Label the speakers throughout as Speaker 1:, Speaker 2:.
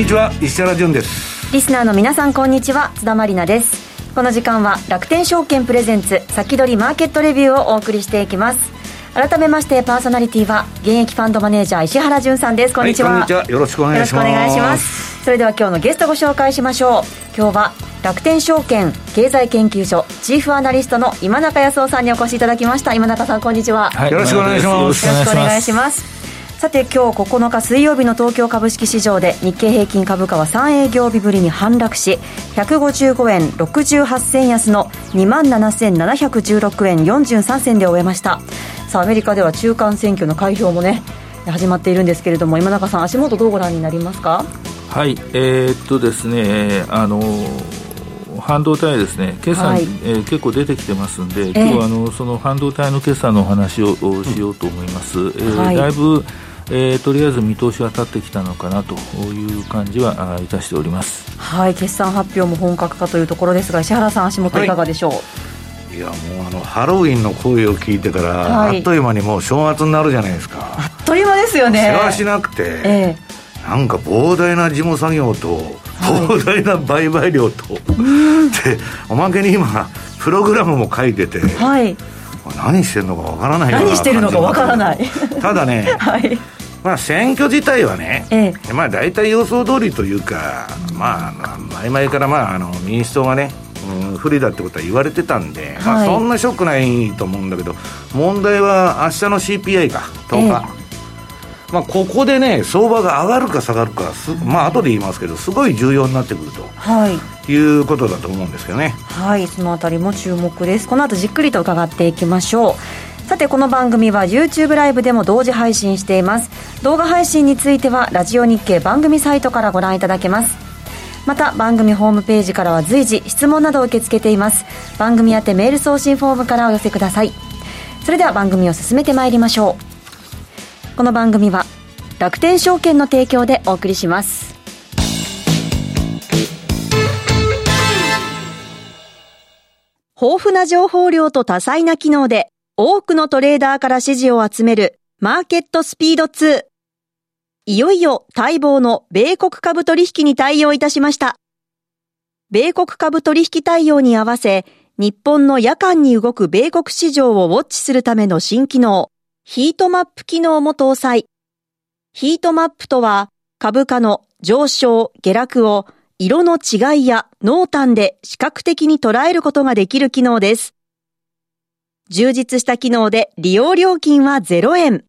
Speaker 1: にちは石原潤です。
Speaker 2: リスナーの皆さんこんにちは。津田まりなです。この時間は楽天証券プレゼンツ先取りマーケットレビューをお送りしていきます。改めましてパーソナリティは現役ファンドマネージャー石原潤さんです。こんにちは、
Speaker 1: はい、ちは。よろしくお願いします。
Speaker 2: それでは今日のゲストご紹介しましょう。今日は楽天証券経済研究所チーフアナリストの今中康夫さんにお越しいただきました。今中さんこんにちは、
Speaker 1: はい、よろしくお願いします。
Speaker 2: よろしくお願いしますさて今日9日水曜日の東京株式市場で日経平均株価は3営業日ぶりに反落し155円68銭安の2万7716円43銭で終えました。さあアメリカでは中間選挙の開票もね始まっているんですけれども今中さん足元どうご覧になりますか？
Speaker 3: はいえー、っとですねあの半導体ですね、決算、はい、えー、結構出てきてますんで、今日はあのその半導体の決算のお話をしようと思います。えー、はい、だいぶえー、とりあえず見通しは立ってきたのかなという感じはいたしております。
Speaker 2: はい決算発表も本格化というところですが石原さん足元い。かがでしょう、はい
Speaker 1: いやもうあのハロウィンの声を聞いてから、はい、あっという間にもう正月になるじゃないですか。
Speaker 2: あっという間ですよね。
Speaker 1: 世話しなくて、ええ、なんか膨大な事務作業と、膨大な売買量と、でおまけに今プログラムも書いてて、はい、何してるのかわからない
Speaker 2: 何してるのかわからない。
Speaker 1: ただね、はいまあ、選挙自体はね、ええ、まあ、大体予想通りというか、まあ、前々から、まあ、あの民主党がね、うん、不利だってことは言われてたんで、はい、まあ、そんなショックないと思うんだけど、問題は明日の CPI か、10日。えまあ、ここでね、相場が上がるか下がるか、すまあ後で言いますけど、すごい重要になってくると、はい、いうことだと思うんですけどね。
Speaker 2: はい、そのあたりも注目です。この後じっくりと伺っていきましょう。さてこの番組は YouTube ライブでも同時配信しています。動画配信についてはラジオ日経番組サイトからご覧いただけます。また番組ホームページからは随時質問などを受け付けています。番組宛てメール送信フォームからお寄せください。それでは番組を進めてまいりましょう。この番組は楽天証券の提供でお送りします。豊富な情報量と多彩な機能で多くのトレーダーから支持を集めるマーケットスピード2。いよいよ待望の米国株取引に対応いたしました。米国株取引対応に合わせ、日本の夜間に動く米国市場をウォッチするための新機能、ヒートマップ機能も搭載。ヒートマップとは、株価の上昇、下落を色の違いや濃淡で視覚的に捉えることができる機能です。充実した機能で利用料金は0円。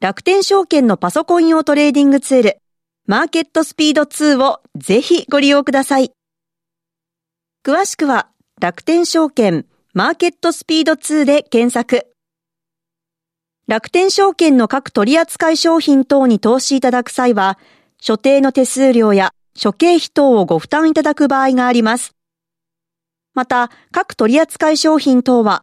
Speaker 2: 楽天証券のパソコン用トレーディングツール、マーケットスピード2をぜひご利用ください。詳しくは楽天証券マーケットスピード2で検索。楽天証券の各取扱商品等に投資いただく際は、所定の手数料や諸経費等をご負担いただく場合があります。また、各取扱商品等は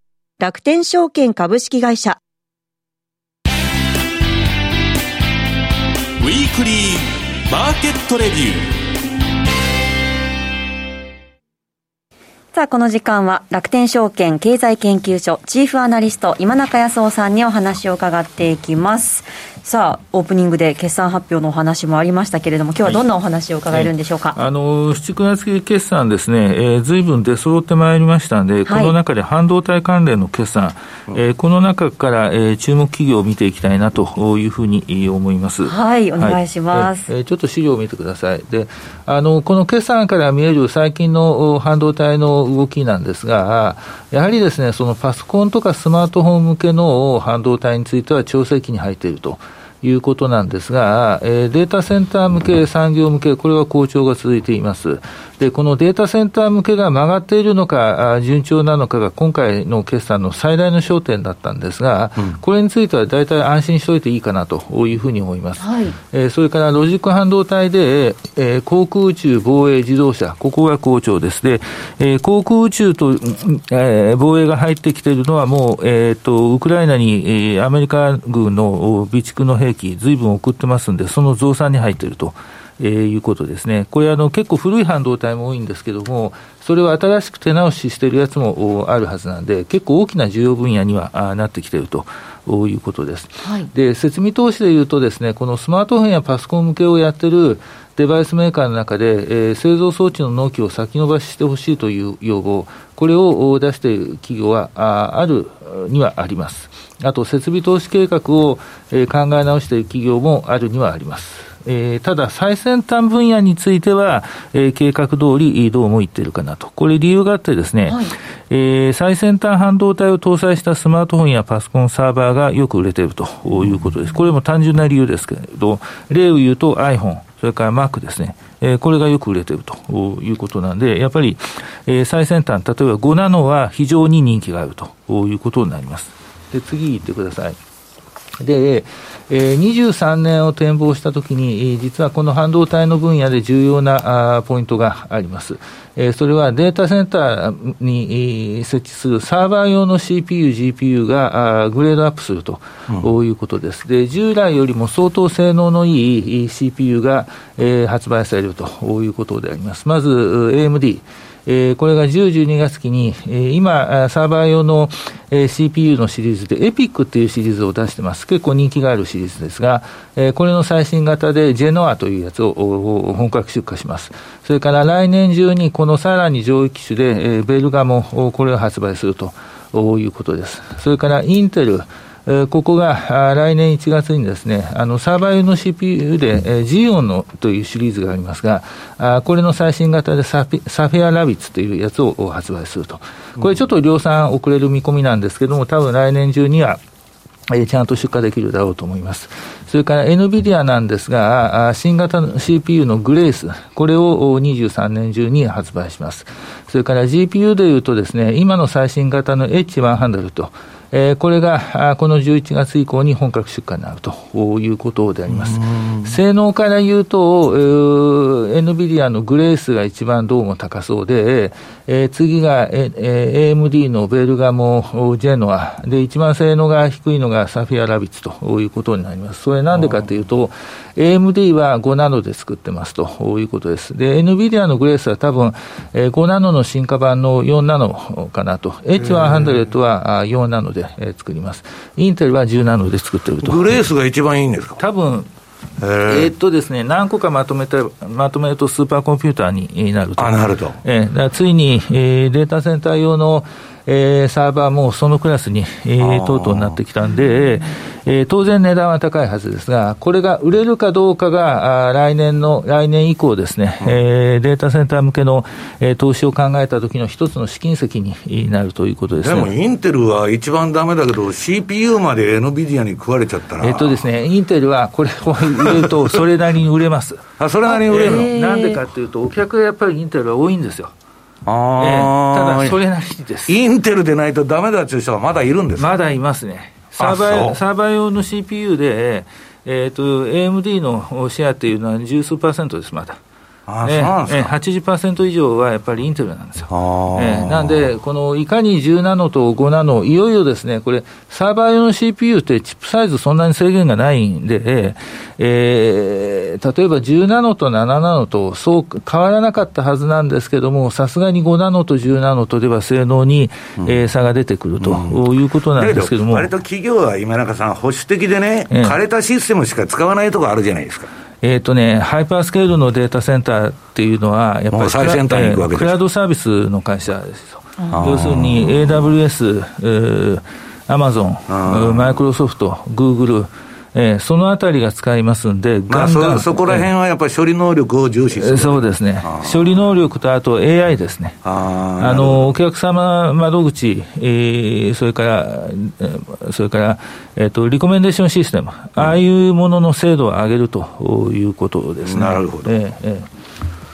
Speaker 2: 楽天証券株式会社
Speaker 4: ウィークリーマーケットレビュー
Speaker 2: さあ、この時間は楽天証券経済研究所チーフアナリスト今中康夫さんにお話を伺っていきます。さあ、オープニングで決算発表のお話もありましたけれども、今日はどんなお話を伺えるんでしょうか？はい
Speaker 3: はい、あの、7、9月期決算ですね、えー、随分出揃ってまいりましたんで、この中で半導体関連の決算、はい、えー、この中から、えー、注目企業を見ていきたいなというふうに思います。
Speaker 2: はい、お願いします。
Speaker 3: えー、ちょっと資料を見てください。で、あの、この決算から見える最近の半導体の動きなんですが、やはりですね、そのパソコンとかスマートフォン向けの半導体については調整期に入っていると。いうことなんですが、えー、データセンター向け、産業向け、これは好調が続いています。で、このデータセンター向けが曲がっているのか、順調なのかが今回の決算の最大の焦点だったんですが、うん、これについては大体安心しておいていいかなというふうに思います。はい、えー、それからロジック半導体で、えー、航空宇宙、防衛、自動車、ここが好調です。で、えー、航空宇宙と、えー、防衛が入ってきているのはもう、えー、と、ウクライナに、えー、アメリカ軍の備蓄の兵器、ずいぶん送ってますんで、その増産に入っていると。えー、いうことですね。これあの、結構古い半導体も多いんですけども、それを新しく手直ししているやつもあるはずなんで、結構大きな需要分野にはなってきているということです。はい、で、設備投資でいうとですね、このスマートフォンやパソコン向けをやってるデバイスメーカーの中で、えー、製造装置の納期を先延ばししてほしいという要望、これを出している企業はああるにはあります。あと、設備投資計画を、えー、考え直している企業もあるにはあります。えー、ただ、最先端分野については、えー、計画通りどうもいっているかなと。これ理由があってですね、はい、えー、最先端半導体を搭載したスマートフォンやパソコンサーバーがよく売れているということです。これも単純な理由ですけれど、例を言うと iPhone、それから Mac ですね。えー、これがよく売れているということなんで、やっぱり、えー、最先端、例えば5ナノは非常に人気があるということになります。で、次行ってください。で、えー、23年を展望したときに、実はこの半導体の分野で重要なあポイントがあります。えー、それはデータセンターに設置するサーバー用の CPU、GPU があグレードアップすると、うん、いうことです。で、従来よりも相当性能のいい CPU が、えー、発売されるということであります。まず、AMD。えー、これが10、12月期に、えー、今、サーバー用の、えー、CPU のシリーズで、EPIC っていうシリーズを出してます。結構人気があるシリーズですが、えー、これの最新型で Genoa というやつを本格出荷します。それから来年中にこのさらに上位機種で、えー、ベルガもこれを発売するということです。それからインテル、ここが来年1月にですね、あのサーバー用の CPU で、ジオンのというシリーズがありますが、これの最新型でサフェアラビッツというやつを発売すると。これちょっと量産遅れる見込みなんですけども、多分来年中には、ちゃんと出荷できるだろうと思います。それから NVIDIA なんですが、新型の CPU のグレース、これを23年中に発売します。それから GPU でいうとですね、今の最新型の H100 と、えー、これがこの11月以降に本格出荷になるということであります。性能から言うと、えー、NVIDIA のグレースが一番どうも高そうで、えー、次が、えー、AMD のベルガモ、ジェノア、で、一番性能が低いのがサフィアラビッツということになります。それなんでかというと、AMD は5ナノで作ってますということです。で、NVIDIA のグレースは多分、えー、5ナノの進化版の4ナノかなと。H100 は4ナノで、えー、作ります。インテルは10ナノで作ってると。
Speaker 1: グレースが一番いいんですか？
Speaker 3: 多分、えー、っとですね、何個かまとめて、まとめるとスーパーコンピューターになると。
Speaker 1: あ、なると。
Speaker 3: えー、ついに、えー、データセンター用のえー、サーバーもそのクラスに、えー、とうとうなってきたんで、えー、当然値段は高いはずですが、これが売れるかどうかが、あ来年の、来年以降ですね、うん、えー、データセンター向けの、えー、投資を考えた時の一つの試金石になるということです、
Speaker 1: ね、でもインテルは一番だめだけど、CPU まで NVIDIA に食われちゃったら。
Speaker 3: えっとですね、インテルはこれを売れると、それなりに売れます。
Speaker 1: あ、それなりに売れるの、
Speaker 3: えー、なんでかっていうと、お客がやっぱりインテルは多いんですよ。あえー、ただ、それなりです。
Speaker 1: インテルでないとだめだという人はまだいるんです
Speaker 3: まだいますね。サーバーサーバー用の CPU で、えーと、AMD のシェアっていうのは十数パーセントです、まだ。
Speaker 1: あえー、
Speaker 3: えー、80%以上はやっぱりインテルなんですよ。えー、なんで、このいかに10ナノと5ナノ、いよいよですね、これ、サーバー用の CPU ってチップサイズそんなに制限がないんで、えー、例えば10ナノと7ナノとそう変わらなかったはずなんですけども、さすがに5ナノと10ナノとでは性能に、うん、えー、差が出てくると、うん、いうことなんですけども。
Speaker 1: 割と企業は今中さん、保守的でね、枯れたシステムしか使わないところあるじゃないですか。
Speaker 3: えっ、ー、とね、ハイパースケールのデータセンターっていうのは、やっぱり
Speaker 1: 最先端に行くわけ
Speaker 3: です。クラウドサービスの会社ですよ。要するに AWS、えー、アマゾン、マイクロソフト、グーグル、えー、そのあたりが使いますんで、
Speaker 1: まあ、そそこら辺はやっぱり処理能力を重視する、
Speaker 3: そうですね、処理能力とあと AI ですね、あのお客様窓口、えー、それから、それから、えーと、リコメンデーションシステム、ああいうものの精度を上げるということですね。
Speaker 1: なるほど、えーえー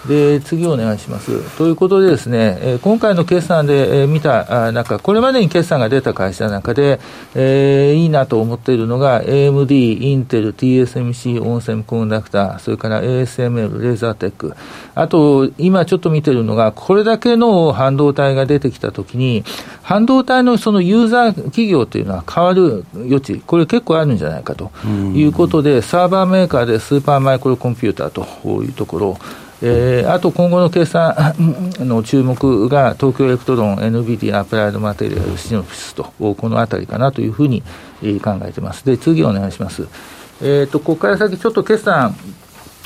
Speaker 3: で次お願いします。ということでですね、えー、今回の決算で、えー、見た中、これまでに決算が出た会社の中で、えー、いいなと思っているのが、AMD、インテル、TSMC、オンセムコンダクター、それから ASML、レーザーテック、あと、今ちょっと見てるのが、これだけの半導体が出てきたときに、半導体のそのユーザー企業というのは変わる余地、これ結構あるんじゃないかということで、サーバーメーカーでスーパーマイクロコンピューターというところ、えー、あと今後の計算 の注目が東京エレクトロン、NVIDIA、アプライドマテリアル、シノプシスと、このあたりかなというふうに考えてます。で、次お願いします。えっ、ー、と、ここから先ちょっと決算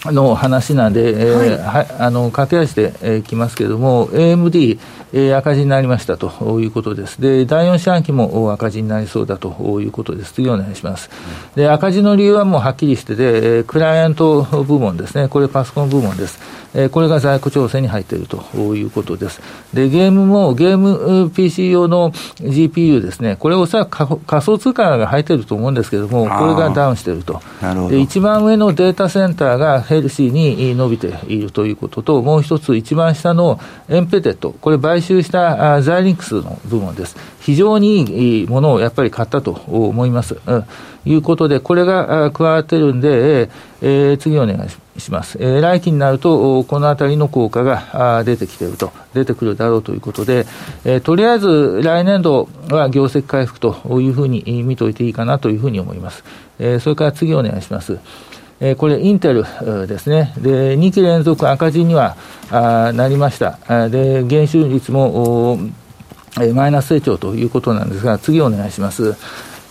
Speaker 3: の話なんで、えー、はい、あの駆け足で、えー、きますけれども、AMD、えー、赤字になりましたということです。で、第4四半期も赤字になりそうだということです。次お願いします。で、赤字の理由はもうはっきりしてて、クライアント部門ですね、これパソコン部門です。えー、これが在庫調整に入っているということです。で、ゲームも、ゲーム PC 用の GPU ですね、これおそらく仮想通貨が入っていると思うんですけれども、これがダウンしていると。で、一番上のデータセンターがヘルシーに伸びているということと、もう一つ、一番下のエンペテット、これ買収したザイリンクスの部門です。非常にいいものをやっぱり買ったと思います。うんいうことで、これが加わってるんで、えー、次お願いします。えー、来期になると、このあたりの効果が出てきていると、出てくるだろうということで、えー、とりあえず来年度は業績回復というふうに見といていいかなというふうに思います。えー、それから次お願いします。え、これ、インテルですね。で、2期連続赤字にはあなりました。で、減収率も、えマイナス成長ということなんですが、次お願いします。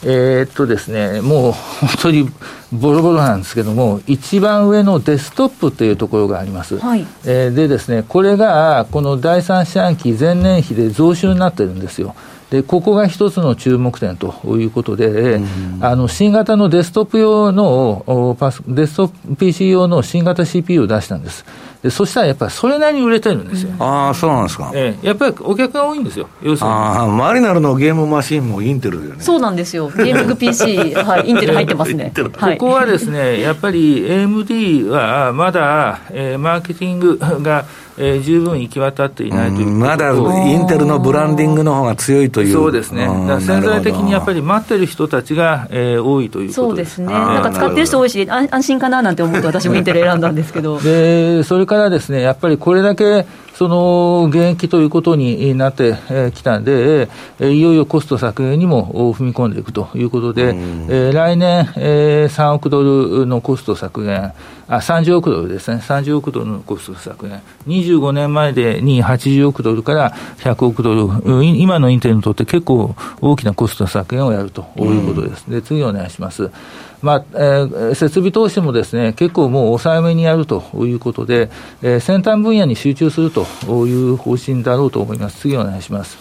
Speaker 3: えー、っとですね、もう本当にボロボロなんですけども、一番上のデスクトップというところがあります。はい、えー、でですね、これがこの第三四半期前年比で増収になってるんですよ。で、ここが一つの注目点ということで、うん、あの、新型のデスクトップ用の、デスクトップ PC 用の新型 CPU を出したんです。でそしたらやっぱりそれなりに売れてるんですよ、
Speaker 1: ああ、そうなんですか、
Speaker 3: ええ、やっぱりお客が多いんですよ、要するに。
Speaker 1: ああ、マリナルのゲームマシンもインテルだよね。
Speaker 2: そうなんですよ、ゲーミング PC、はい、インテル入ってますね。
Speaker 3: はい、ここはですね、やっぱり AMD はまだ、えー、マーケティングが、えー、十分行き渡っていないという
Speaker 1: まだインテルのブランディングの方が強いという。
Speaker 3: そうですね、潜在的にやっぱり待ってる人たちが、えー、多いという
Speaker 2: そうですね、なんか使ってる人多いし、安心かななんて思って、私もインテル選んだんですけど。
Speaker 3: でそれからですね、やっぱりこれだけその現役ということになってきたんで、いよいよコスト削減にも踏み込んでいくということで、え来年、え3億ドルのコスト削減、あ30億ドルですね、30億ドルのコスト削減、25年前でに80億ドルから100億ドル、今のインテルにとって結構大きなコスト削減をやるということです。で次お願いします。まあえー、設備投資もですね結構もう抑えめにやるということで、えー、先端分野に集中するという方針だろうと思います。次お願いします。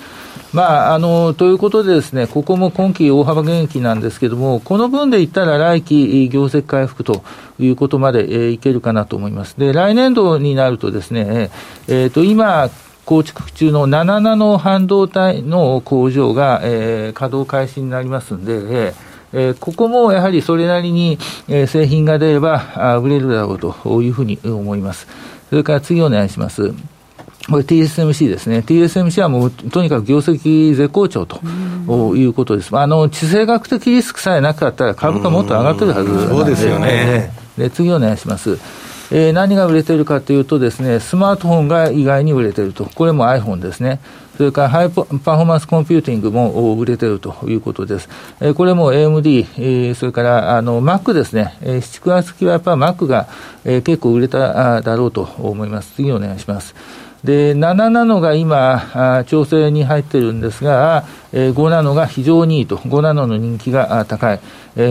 Speaker 3: まあ、あのということでです、ね、ここも今期大幅減益なんですけれども、この分で言ったら来期、業績回復ということまで、えー、いけるかなと思います。で来年度になるとですね、えーと、今、構築中の7ナノ半導体の工場が、えー、稼働開始になりますんで、えーえー、ここもやはりそれなりに、えー、製品が出ればあ売れるだろうというふうに思います。それから次お願いします。これ TSMC ですね。TSMC はもうとにかく業績絶好調ということです。あの、地政学的リスクさえなかったら株価もっと上がってるはず
Speaker 1: そうですよね。
Speaker 3: で、次お願いします。えー、何が売れてるかというとですね、スマートフォンが意外に売れてると。これも iPhone ですね。それからハイパフォーマンスコンピューティングも売れているということです。え、これも AMD、え、それからあの Mac ですね。えー、7、月期はやっぱ Mac が、え、結構売れただろうと思います。次お願いします。で、7ナノが今、調整に入ってるんですが、5ナノが非常にいいと、5ナノの人気が高い、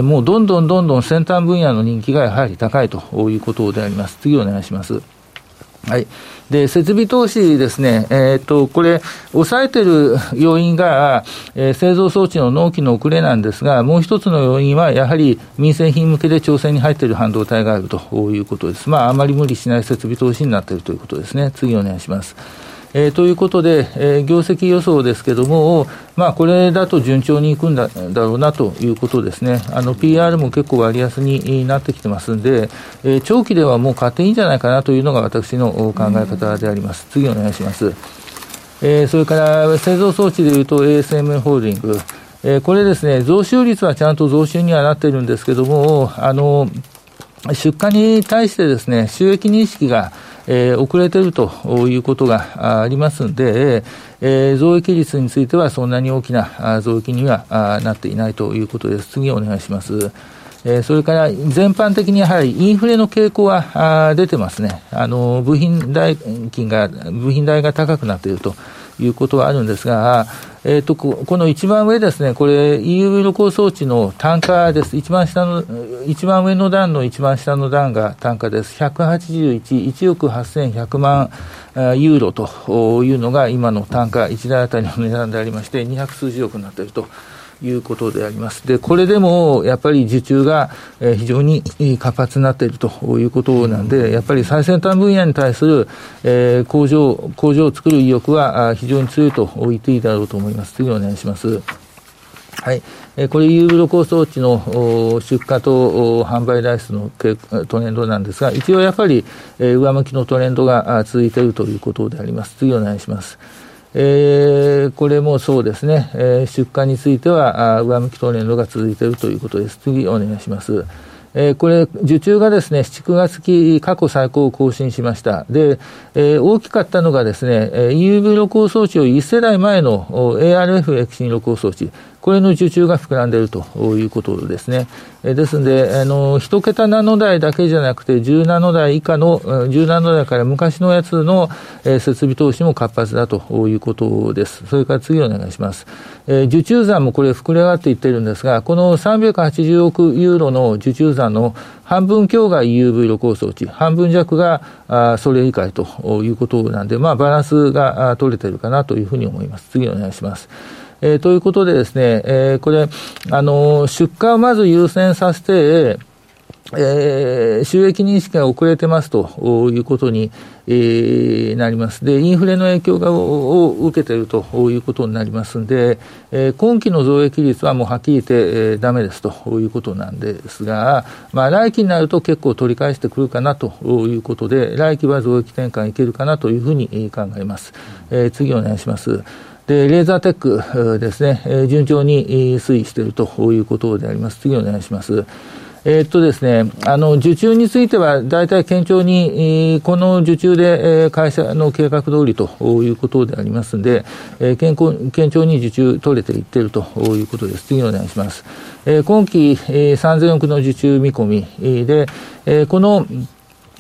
Speaker 3: もうどんどんどんどん先端分野の人気がやはり高いということであります。次お願いします。はい。で、設備投資ですね、えっ、ー、と、これ、抑えてる要因が、えー、製造装置の納期の遅れなんですが、もう一つの要因は、やはり民生品向けで調整に入っている半導体があるということです。まあ、あまり無理しない設備投資になっているということですね。次お願いします。えー、ということで、えー、業績予想ですけども、まあ、これだと順調にいくんだだろうなということですね、あの PR も結構割安になってきてますんで、えー、長期ではもう買っていいんじゃないかなというのが私の考え方であります。次お願いします。えー、それから製造装置でいうと ASM ホールディング、えー、これですね、増収率はちゃんと増収にはなってるんですけども、あの、出荷に対してですね、収益認識が、えー、遅れているということがありますんで、えー、増益率についてはそんなに大きな増益にはなっていないということです。次お願いします。えー、それから全般的にやはりインフレの傾向は出てますね。あの、部品代金が、部品代が高くなっていると。いうことはあるんですが、えーと、ここの一番上ですね、これ EUV 露光装置の単価です。一番下の、一番上の段の一番下の段が単価です。181、1億8100万ユーロというのが今の単価、1台当たりの値段でありまして、200数十億になっていると。いうことであります。で、これでもやっぱり受注が非常に活発になっているということなんで、やっぱり最先端分野に対する、え工場、工場を作る意欲は非常に強いと言っていいだろうと思います。次お願いします。はい。これ、ユーブロ構装置の出荷と販売台数のトレンドなんですが、一応やっぱり上向きのトレンドが続いているということであります。次お願いします。えー、これもそうですね、えー、出荷については上向きトレンドが続いているということです。次お願いします。えー、これ、受注がですね、7、9月期過去最高を更新しました。で、えー、大きかったのがですね、EUV 露光装置を1世代前の ARF 液晶露光装置、これの受注が膨らんでいるということですね。えですので、あの、一桁ナノ台だけじゃなくて、10ナノ台以下の、10ナノ台から昔のやつの、え設備投資も活発だということです。それから次お願いします。え受注残もこれ膨れ上がっていってるんですが、この380億ユーロの受注残の半分強が EUV 露光装置、半分弱があそれ以下ということなんで、まあ、バランスが取れてるかなというふうに思います。次お願いします。えー、ということでですね、えー、これ、あの、出荷をまず優先させて、えー、収益認識が遅れてますということに、えー、なります。で、インフレの影響がを受けているということになりますんで、えー、今期の増益率はもうはっきり言って、えー、ダメですということなんですが、まあ、来期になると結構取り返してくるかなということで、来期は増益転換いけるかなというふうに考えます。えー、次お願いします。で、レーザーテックですね、え、順調に推移しているということであります。次お願いします。えー、っとですね、あの、受注については、大体堅調に、この受注で、会社の計画通りということでありますんで、え、健康、堅調に受注取れていっているということです。次お願いします。え、今期、え、3000億の受注見込みで、え、この、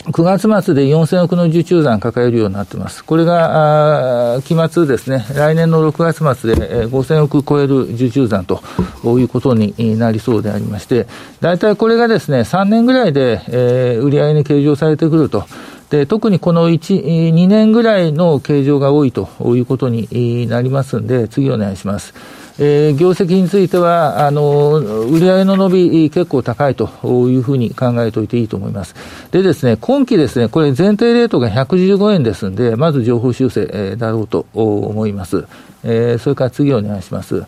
Speaker 3: 9月末で4000億の受注残抱えるようになってます。これが、期末ですね、来年の6月末で5000億超える受注残ということになりそうでありまして、大体これがですね、3年ぐらいで、えー、売上に計上されてくると。で、特にこの1、2年ぐらいの計上が多いということになりますんで、次お願いします。えー、業績については、あの、売上の伸び結構高いというふうに考えておいていいと思います。でですね、今期ですね、これ前提レートが115円ですんで、まず情報修正だろうと思います。えー、それから次お願いします。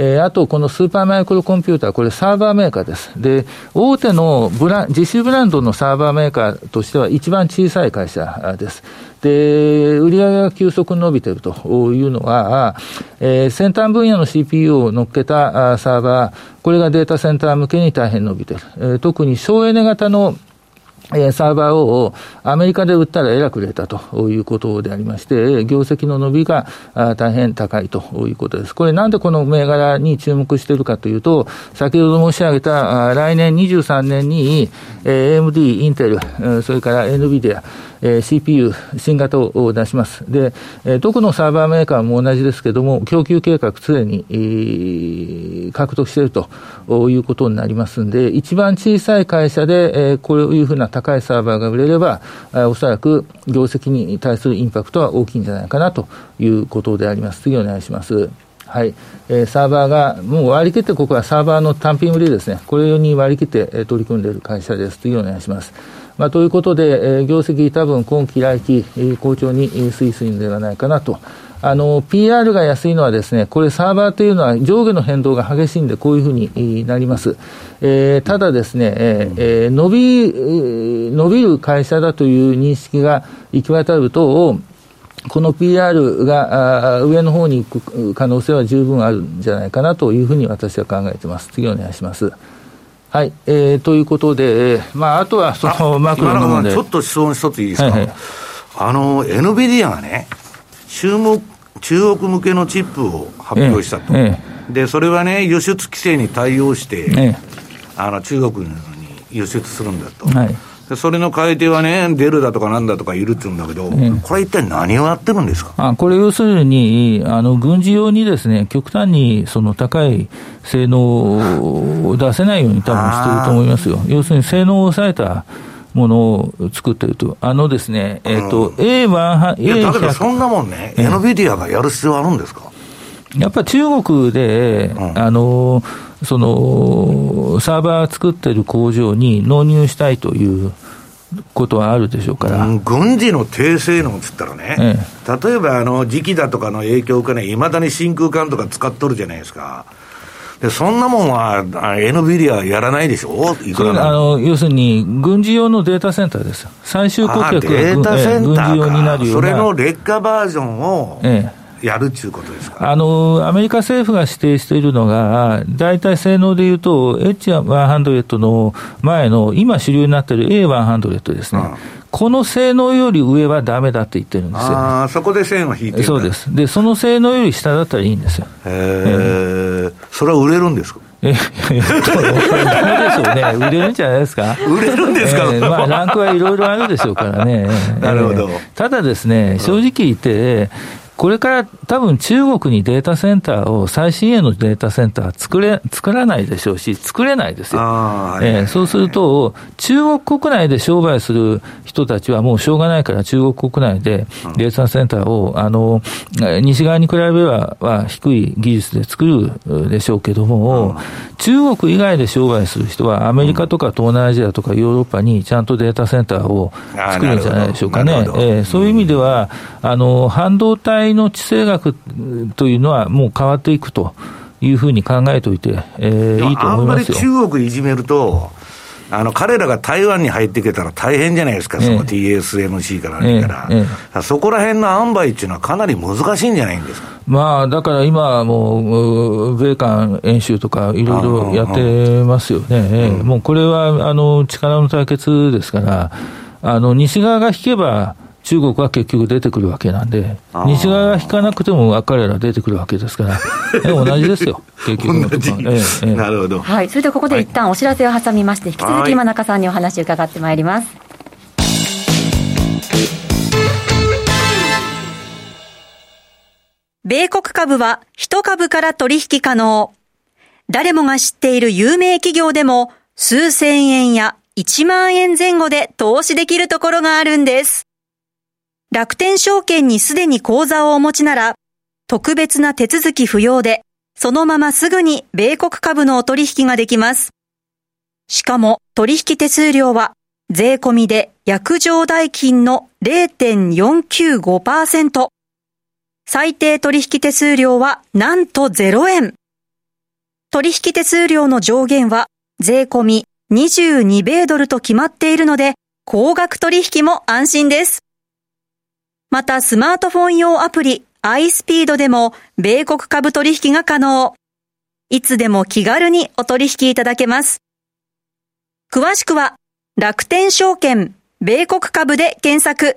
Speaker 3: えー、あと、このスーパーマイクロコンピューター、これサーバーメーカーです。で、大手のブラ自主ブランドのサーバーメーカーとしては一番小さい会社です。で、売上が急速に伸びているというのは、えー、先端分野の CPU を乗っけたサーバー、これがデータセンター向けに大変伸びている。えー、特に省エネ型のえサーバーをアメリカで売ったらえらく売れたということでありまして、業績の伸びが大変高いということです。これなんでこの銘柄に注目しているかというと、先ほど申し上げた来年23年に AMD、インテル、それから NVIDIA、えー、CPU、新型を出します。で、えー、どこのサーバーメーカーも同じですけども、供給計画常に、えー、獲得しているということになりますんで、一番小さい会社で、えー、こういうふうな高いサーバーが売れれば、えー、おそらく業績に対するインパクトは大きいんじゃないかなということであります。次お願いします。はい、えー、サーバーが、もう割り切って、ここはサーバーの単品売りですね、これに割り切って、えー、取り組んでいる会社です。次お願いします。まあ、ということで、えー、業績多分今期来期、えー、好調に推移するのではないかなと。あの、PR が安いのはですね、これサーバーというのは上下の変動が激しいんで、こういうふうになります。えー、ただですね、えー、伸び、伸びる会社だという認識が行き渡ると、この PR が上の方に行く可能性は十分あるんじゃないかなというふうに私は考えてます。次お願いします。はい、えー、ということで、まあ、あとはそのマクロの
Speaker 1: ちょっと質問一ついいですか、はいはい、あの、NVIDIA がね、中国中国向けのチップを発表したと、ええ、でそれはね、輸出規制に対応して、え、あの中国に輸出するんだと。はいそれの買い手はね、デルだとかなんだとかいるって言うんだけど、これ一体何をやってるんですか？
Speaker 3: あこれ要するに、あの軍事用にですね、極端にその高い性能を出せないように多分してると思いますよ。要するに性能を抑えたものを作ってると。あのですね、えっ、ー、と、うん、A1、
Speaker 1: いや、だけどそんなもんね、エノビディアがやる必要あるんですか？
Speaker 3: やっぱり中国で、うん、あの、その、サーバー作ってる工場に納入したいということはあるでしょうから。うん、
Speaker 1: 軍事の低性能っつったらね、ええ、例えばあの時期だとかの影響を受けない、いまだに真空管とか使っとるじゃないですか。でそんなもんは、NVIDIA やらないでしょ、いく
Speaker 3: らあの要するに、軍事用のデータセンターですよ、最終顧客は
Speaker 1: データセンター軍事用になるような。それの劣化バージョンを、ええやるっていうことですか？
Speaker 3: あのアメリカ政府が指定しているのが、大体性能でいうと、H100 の前の、今主流になっている A100 ですね。うんこの性能より上はだめだって言ってるんですよ、
Speaker 1: ああ、そこで線を引いて
Speaker 3: そうです。で、その性能より下だったらいいんですよ。へ
Speaker 1: え、それは売れるんですか？え、どうでしょ
Speaker 3: うね。売れるんじゃないですか？
Speaker 1: 売れるんですか、え
Speaker 3: ー、まあ、ランクはいろいろあるでしょうからね。
Speaker 1: なるほど。
Speaker 3: ただですね、正直言って、これから多分中国にデータセンターを、最新鋭のデータセンター作れ、作らないでしょうし、作れないですよ。えー、そうすると、中国国内で商売する人たちはもうしょうがないから中国国内でデータセンターを、あの、西側に比べればは低い技術で作るでしょうけども、中国以外で商売する人はアメリカとか東南アジアとかヨーロッパにちゃんとデータセンターを作るんじゃないでしょうかね。えー、そういう意味では、あの、半導体体の地政学というのはもう変わっていくというふうに考えておいて、えー、いいと思いますよ。
Speaker 1: あんまり中国いじめると、あの彼らが台湾に入ってきたら大変じゃないですか、その TSMC から何から、ええそこら辺の塩梅っていうのは、かなり難しいんじゃないんですか？
Speaker 3: まあ、だから今、もう、米韓演習とか、いろいろやってますよね、うん、もうこれはあの力の対決ですから、あの西側が引けば、中国は結局出てくるわけなんで、西側が引かなくても彼ら出てくるわけですから、同じですよ、結局のところ、え
Speaker 1: え、なるほど、
Speaker 2: はい、それではここで一旦お知らせを挟みまして、引き続き今中さんにお話伺ってまいります。米国株は一株から取引可能。誰もが知っている有名企業でも数千円や1万円前後で投資できるところがあるんです。楽天証券にすでに口座をお持ちなら、特別な手続き不要で、そのまますぐに米国株のお取引ができます。しかも取引手数料は税込みで約定代金の0.495%。最低取引手数料はなんと0円。取引手数料の上限は税込み22米ドルと決まっているので、高額取引も安心です。またスマートフォン用アプリ iSpeed でも米国株取引が可能。いつでも気軽にお取引いただけます。詳しくは楽天証券米国株で検索。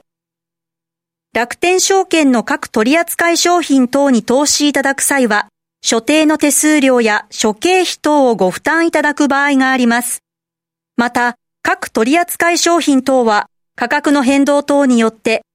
Speaker 2: 楽天証券の各取扱い商品等に投資いただく際は、所定の手数料や諸経費等をご負担いただく場合があります。また、各取扱い商品等は価格の変動等によって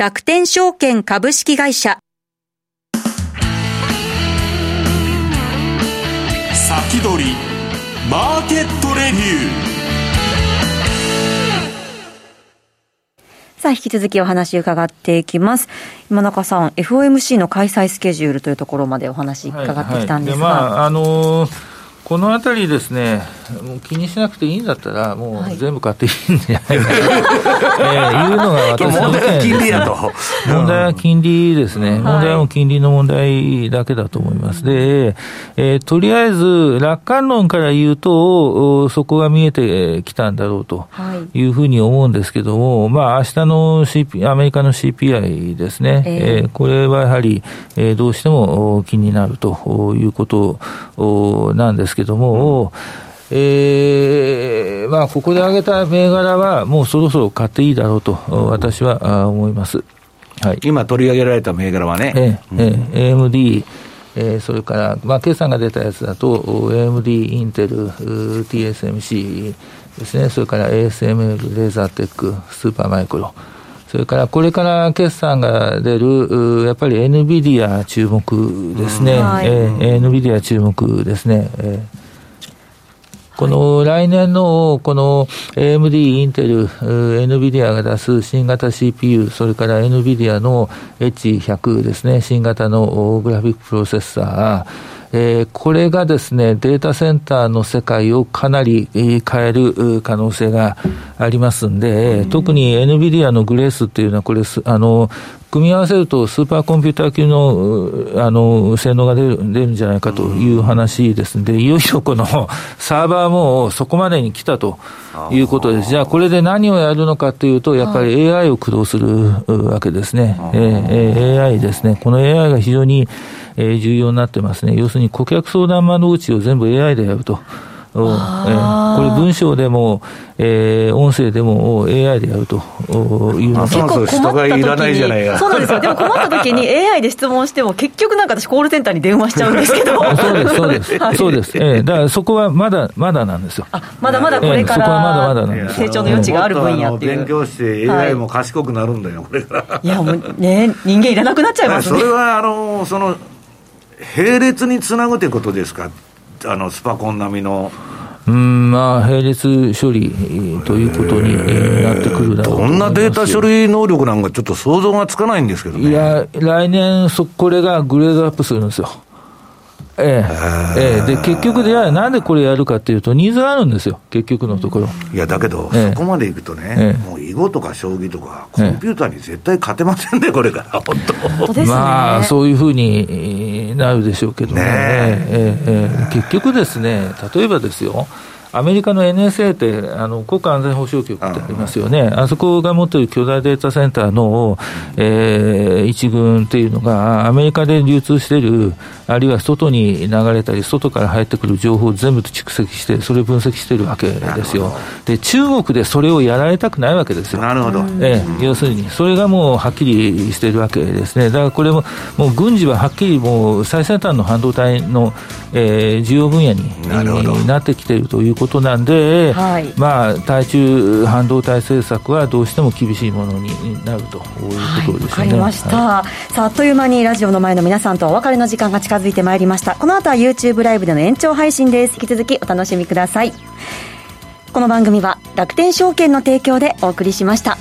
Speaker 2: 楽天証券株式会社
Speaker 4: 先取りマーケットレビュー
Speaker 2: さあ、引き続きお話伺っていきます。今中さん、FOMC の開催スケジュールというところまでお話伺ってきたんですが。はいはい、まあ、あのー
Speaker 3: このあたりですね、もう気にしなくていいんだったら、もう全部買っていいんじゃないかと、えー、いうのが私の意見金利やと。問題は金利ですね。問題はもう金利の問題だけだと思います。で、えー、とりあえず、楽観論から言うと、そこが見えてきたんだろうというふうに思うんですけども、まあ、明日の、CP、アメリカの CPI ですね、えー、えー、これはやはり、えー、どうしても気になるということなんですけどけども、えー、まあ、ここで挙げた銘柄は、もうそろそろ買っていいだろうと、私は思います。
Speaker 1: はい、今取り上げられた銘柄はね。
Speaker 3: ええ、え AMD、えー、それから、まあ、決算が出たやつだと、AMD、インテル、TSMC ですね、それから ASML、レーザーテック、スーパーマイクロ。それからこれから決算が出る、やっぱり NVIDIA 注目ですね、はい、えー、NVIDIA 注目ですね。えーこの来年のこの AMD、インテル、NVIDIA が出す新型 CPU、それから NVIDIA の H100 ですね、新型のグラフィックプロセッサー、えー、これがですね、データセンターの世界をかなり変える可能性がありますんで、特に NVIDIA のグレースっていうのは、これ、あの、組み合わせるとスーパーコンピューター級のあの性能が出る出るんじゃないかという話ですので、いよいよこのサーバーもそこまでに来たということです。じゃあ、これで何をやるのかというと、やっぱり AI を駆動するわけですね。えー、AI ですね。この AI が非常にえー、重要になってますね。要するに顧客相談窓口を全部 AI でやると。えー、これ文章でも、えー、音声でも AI でやるというの
Speaker 1: 結構人がいらないじゃない
Speaker 2: そうなんですよ。でも困った時に AI で質問しても、結局なんか私コールセンターに電話しちゃうんですけど。
Speaker 3: そうです、そうです。はい、そうです。えー、だからそこはまだ、まだなんですよ。あ、
Speaker 2: まだまだこれから、えー、そこはまだまだなんです成長の余地がある分野っていう。
Speaker 1: 勉強して AI も賢くなるんだよ、これから。
Speaker 2: いや、もうね、人間いらなくなっちゃいます
Speaker 1: ね。それは、あの、その、並列につなぐということですか、あのスパコン並みの。
Speaker 3: うんまあ、並列処理ということになってくるだろう
Speaker 1: どんなデータ処理能力なんか、ちょっと想像がつかないんですけどね。
Speaker 3: いや、来年そ、これがグレードアップするんですよ。ええ。ええ、で結局では、なんでこれやるかっていうと、ニーズがあるんですよ、結局のところ。
Speaker 1: いや、だけど、ええ、そこまでいくとね、ええ、もう囲碁とか将棋とか、コンピューターに絶対勝てませんね、これから、本当。
Speaker 3: ね、まあ、そういうふうになるでしょうけどね、ねえええ、結局ですね、例えばですよ、アメリカの NSA って、あの国家安全保障局ってありますよね、あそこが持っている巨大データセンターの、えー、一群っていうのが、アメリカで流通している、あるいは外に流れたり、外から入ってくる情報を全部蓄積して、それを分析しているわけですよ。で、中国でそれをやられたくないわけですよ。
Speaker 1: なるほど。
Speaker 3: えー、要するに、それがもうはっきりしているわけですね。だからこれも、もう軍事ははっきりもう最先端の半導体の、えー、需要分野になってきているということなんで、はい、まあ、対中半導体政策はどうしても厳しいものになるということですね。わ、
Speaker 2: かりました、はい、さあ、あっという間にラジオの前の皆さんとお別れの時間が近づいてまいりました。この後は YouTube ライブでの延長配信です。引き続きお楽しみください。この番組は楽天証券の提供でお送りしました。